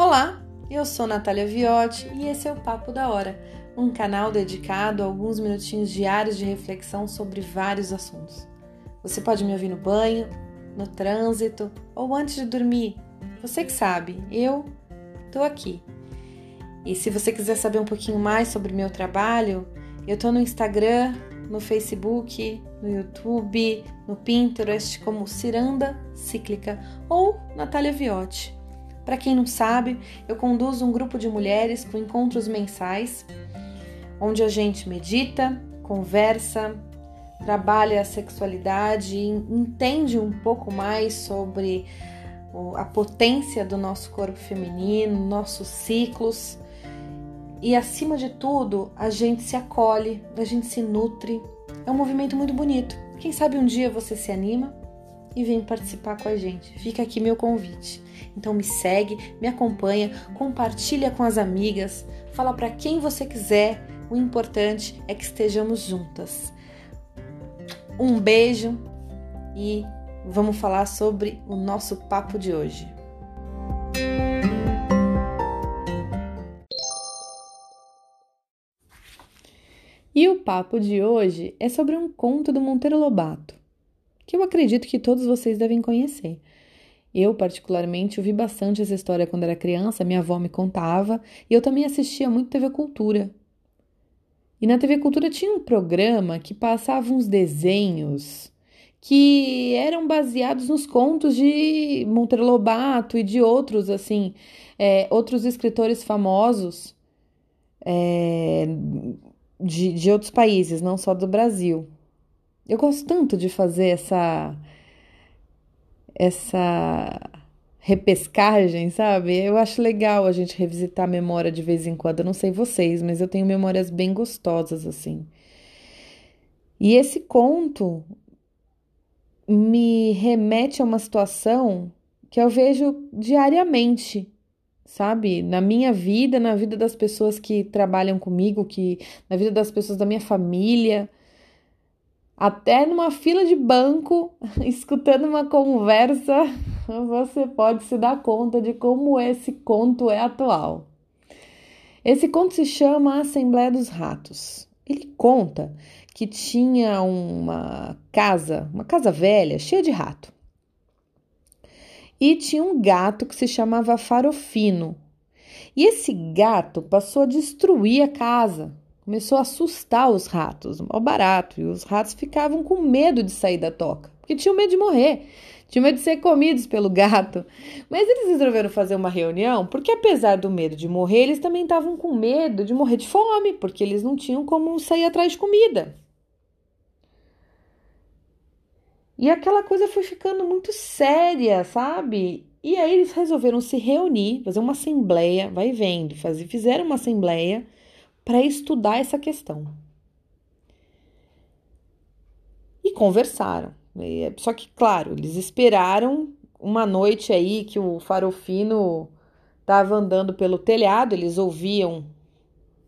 Olá, eu sou Natália Viotti e esse é o Papo da Hora, um canal dedicado a alguns minutinhos diários de reflexão sobre vários assuntos. Você pode me ouvir no banho, no trânsito ou antes de dormir. Você que sabe, eu tô aqui. E se você quiser saber um pouquinho mais sobre meu trabalho, eu tô no Instagram, no Facebook, no YouTube, no Pinterest como Ciranda Cíclica ou Natália Viotti. Para quem não sabe, eu conduzo um grupo de mulheres com encontros mensais, onde a gente medita, conversa, trabalha a sexualidade, entende um pouco mais sobre a potência do nosso corpo feminino, nossos ciclos. E acima de tudo, a gente se acolhe, a gente se nutre. É um movimento muito bonito. Quem sabe um dia você se anima e vem participar com a gente. Fica aqui meu convite. Então me segue, me acompanha, compartilha com as amigas, fala para quem você quiser. O importante é que estejamos juntas. Um beijo e vamos falar sobre o nosso papo de hoje. E o papo de hoje é sobre um conto do Monteiro Lobato, que eu acredito que todos vocês devem conhecer. Eu, particularmente, ouvi bastante essa história quando era criança, minha avó me contava, e eu também assistia muito TV Cultura. E na TV Cultura tinha um programa que passava uns desenhos que eram baseados nos contos de Monteiro Lobato e de outros, assim, é, outros escritores famosos é, de, de outros países, não só do Brasil. Eu gosto tanto de fazer essa essa repescagem, sabe? Eu acho legal a gente revisitar a memória de vez em quando. Eu não sei vocês, mas eu tenho memórias bem gostosas assim. E esse conto me remete a uma situação que eu vejo diariamente, sabe? Na minha vida, na vida das pessoas que trabalham comigo, que na vida das pessoas da minha família até numa fila de banco, escutando uma conversa, você pode se dar conta de como esse conto é atual. Esse conto se chama Assembleia dos Ratos. Ele conta que tinha uma casa, uma casa velha, cheia de rato. E tinha um gato que se chamava Farofino. E esse gato passou a destruir a casa, começou a assustar os ratos, mal barato, e os ratos ficavam com medo de sair da toca, porque tinham medo de morrer, tinham medo de ser comidos pelo gato. Mas eles resolveram fazer uma reunião, porque apesar do medo de morrer, eles também estavam com medo de morrer de fome, porque eles não tinham como sair atrás de comida. E aquela coisa foi ficando muito séria, sabe? E aí eles resolveram se reunir, fazer uma assembleia, vai vendo, fazer, fizeram uma assembleia para estudar essa questão. E conversaram. Só que, claro, eles esperaram uma noite aí que o farofino estava andando pelo telhado, eles ouviam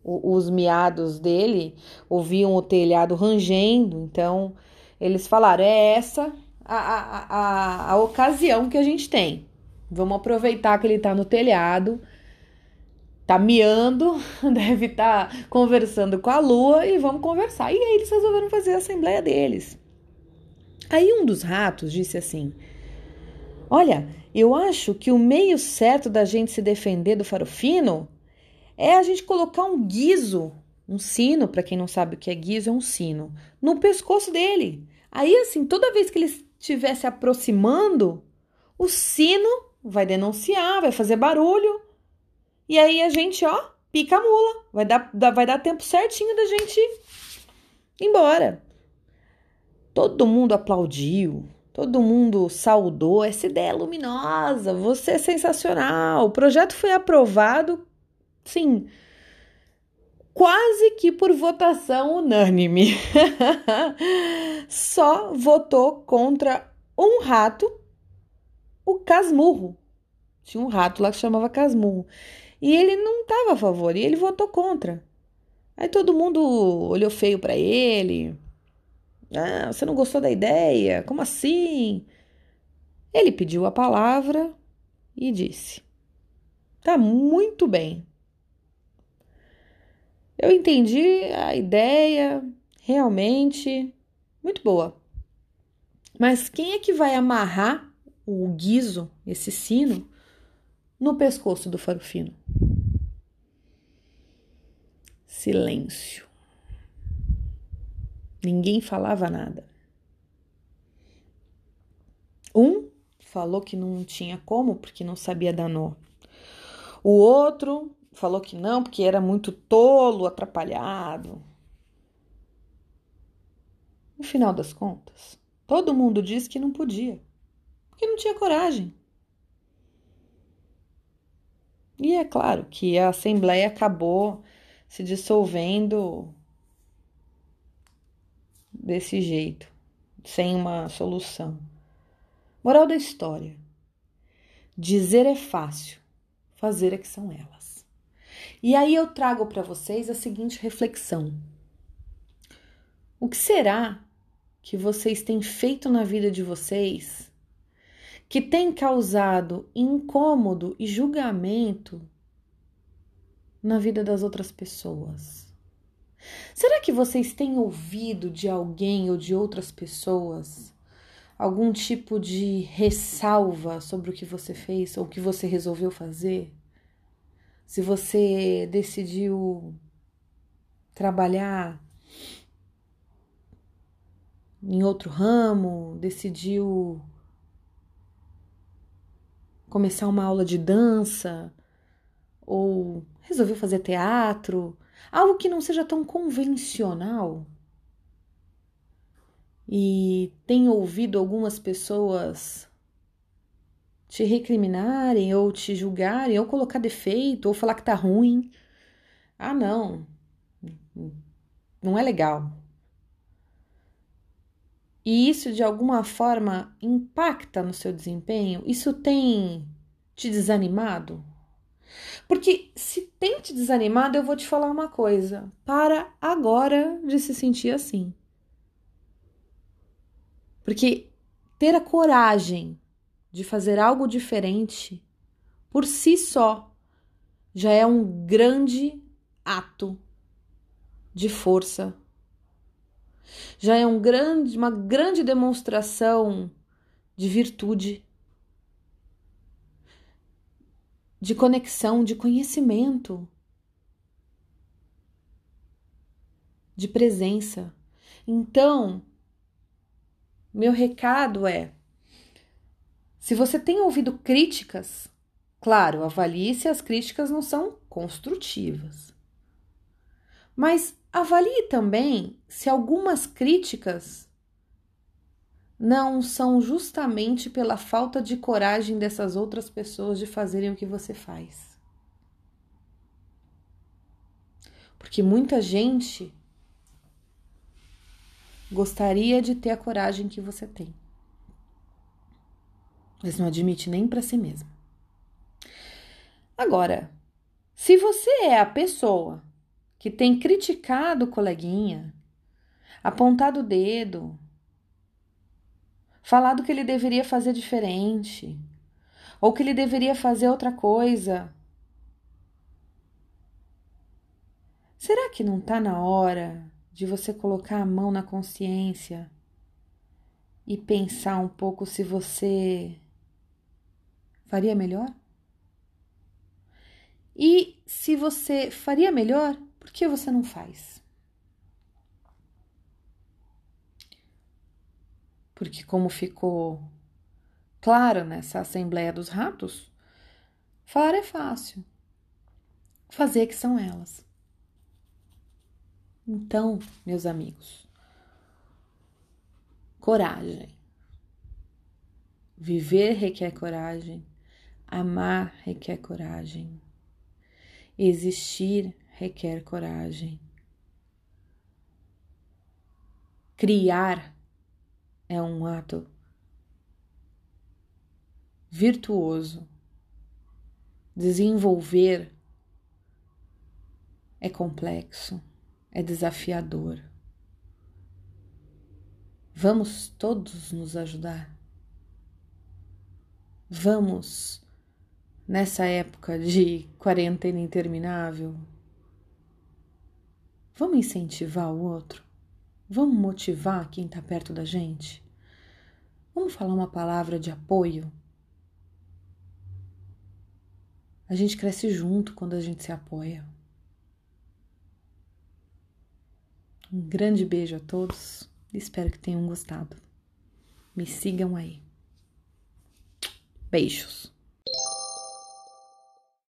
os miados dele, ouviam o telhado rangendo, então eles falaram: é essa a, a, a, a ocasião que a gente tem. Vamos aproveitar que ele está no telhado tá miando, deve estar tá conversando com a lua e vamos conversar. E aí eles resolveram fazer a assembleia deles. Aí um dos ratos disse assim: Olha, eu acho que o meio certo da gente se defender do farofino é a gente colocar um guiso, um sino, para quem não sabe o que é guiso, é um sino, no pescoço dele. Aí, assim, toda vez que ele estiver se aproximando, o sino vai denunciar, vai fazer barulho e aí a gente, ó, pica a mula. Vai dar, vai dar tempo certinho da gente ir embora. Todo mundo aplaudiu, todo mundo saudou. Essa ideia é luminosa, você é sensacional. O projeto foi aprovado, sim, quase que por votação unânime. Só votou contra um rato, o Casmurro. Tinha um rato lá que chamava Casmurro. E ele não estava a favor, e ele votou contra. Aí todo mundo olhou feio para ele. Ah, você não gostou da ideia? Como assim? Ele pediu a palavra e disse: Tá muito bem. Eu entendi a ideia, realmente muito boa. Mas quem é que vai amarrar o guiso, esse sino, no pescoço do farofino? Silêncio. Ninguém falava nada. Um falou que não tinha como porque não sabia dar nó. O outro falou que não porque era muito tolo, atrapalhado. No final das contas, todo mundo disse que não podia, porque não tinha coragem. E é claro que a Assembleia acabou se dissolvendo desse jeito, sem uma solução. Moral da história: dizer é fácil, fazer é que são elas. E aí eu trago para vocês a seguinte reflexão: o que será que vocês têm feito na vida de vocês que tem causado incômodo e julgamento na vida das outras pessoas? Será que vocês têm ouvido de alguém ou de outras pessoas algum tipo de ressalva sobre o que você fez ou o que você resolveu fazer? Se você decidiu trabalhar em outro ramo, decidiu começar uma aula de dança ou resolveu fazer teatro, algo que não seja tão convencional e tem ouvido algumas pessoas te recriminarem ou te julgarem ou colocar defeito ou falar que tá ruim. Ah, não. Não é legal. E isso de alguma forma impacta no seu desempenho? Isso tem te desanimado? Porque se tem te desanimado, eu vou te falar uma coisa: para agora de se sentir assim. Porque ter a coragem de fazer algo diferente por si só já é um grande ato de força. Já é um grande, uma grande demonstração de virtude, de conexão, de conhecimento, de presença. Então, meu recado é: se você tem ouvido críticas, claro, avalie se as críticas não são construtivas. Mas avalie também se algumas críticas não são justamente pela falta de coragem dessas outras pessoas de fazerem o que você faz. Porque muita gente gostaria de ter a coragem que você tem, mas não admite nem para si mesmo. Agora, se você é a pessoa que tem criticado o coleguinha, apontado o dedo, falado que ele deveria fazer diferente, ou que ele deveria fazer outra coisa. Será que não está na hora de você colocar a mão na consciência e pensar um pouco se você faria melhor? E se você faria melhor, por que você não faz? Porque, como ficou claro nessa Assembleia dos Ratos, falar é fácil, fazer que são elas. Então, meus amigos, coragem. Viver requer coragem, amar requer coragem, existir requer coragem, criar é um ato virtuoso, desenvolver é complexo é desafiador. Vamos todos nos ajudar. Vamos nessa época de quarentena interminável, vamos incentivar o outro? Vamos motivar quem está perto da gente? Vamos falar uma palavra de apoio? A gente cresce junto quando a gente se apoia. Um grande beijo a todos espero que tenham gostado. Me sigam aí. Beijos.